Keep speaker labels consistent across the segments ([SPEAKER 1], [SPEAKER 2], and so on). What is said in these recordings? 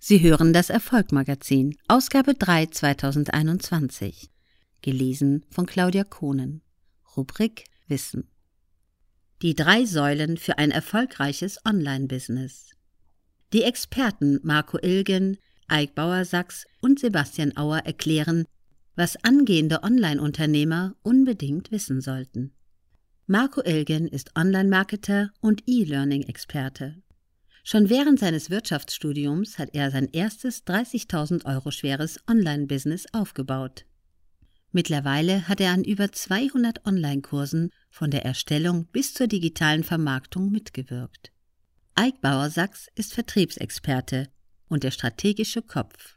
[SPEAKER 1] Sie hören das Erfolgmagazin, Ausgabe 3 2021. Gelesen von Claudia Kohnen. Rubrik Wissen. Die drei Säulen für ein erfolgreiches Online-Business. Die Experten Marco Ilgen, Eik Bauer-Sachs und Sebastian Auer erklären, was angehende Online-Unternehmer unbedingt wissen sollten. Marco Ilgen ist Online-Marketer und E-Learning-Experte. Schon während seines Wirtschaftsstudiums hat er sein erstes 30.000 Euro schweres Online-Business aufgebaut. Mittlerweile hat er an über 200 Online-Kursen von der Erstellung bis zur digitalen Vermarktung mitgewirkt. Eik Bauer-Sachs ist Vertriebsexperte und der strategische Kopf.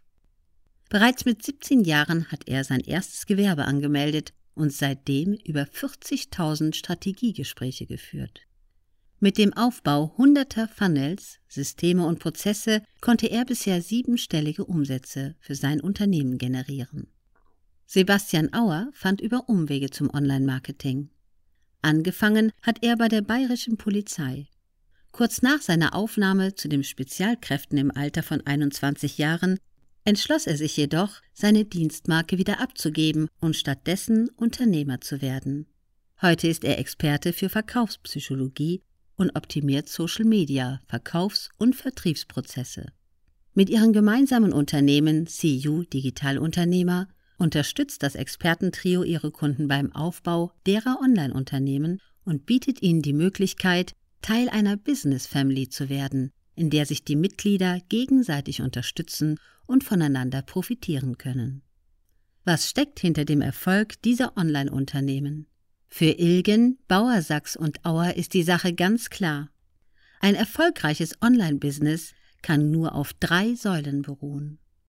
[SPEAKER 1] Bereits mit 17 Jahren hat er sein erstes Gewerbe angemeldet und seitdem über 40.000 Strategiegespräche geführt. Mit dem Aufbau hunderter Funnels, Systeme und Prozesse konnte er bisher siebenstellige Umsätze für sein Unternehmen generieren. Sebastian Auer fand über Umwege zum Online-Marketing. Angefangen hat er bei der bayerischen Polizei. Kurz nach seiner Aufnahme zu den Spezialkräften im Alter von 21 Jahren entschloss er sich jedoch, seine Dienstmarke wieder abzugeben und stattdessen Unternehmer zu werden. Heute ist er Experte für Verkaufspsychologie und optimiert Social Media, Verkaufs- und Vertriebsprozesse. Mit ihren gemeinsamen Unternehmen CU Digitalunternehmer unterstützt das Expertentrio ihre Kunden beim Aufbau derer Online-Unternehmen und bietet ihnen die Möglichkeit, Teil einer Business Family zu werden, in der sich die Mitglieder gegenseitig unterstützen und voneinander profitieren können. Was steckt hinter dem Erfolg dieser Online-Unternehmen? Für Ilgen, Bauer Sachs und Auer ist die Sache ganz klar. Ein erfolgreiches Online-Business kann nur auf drei Säulen beruhen.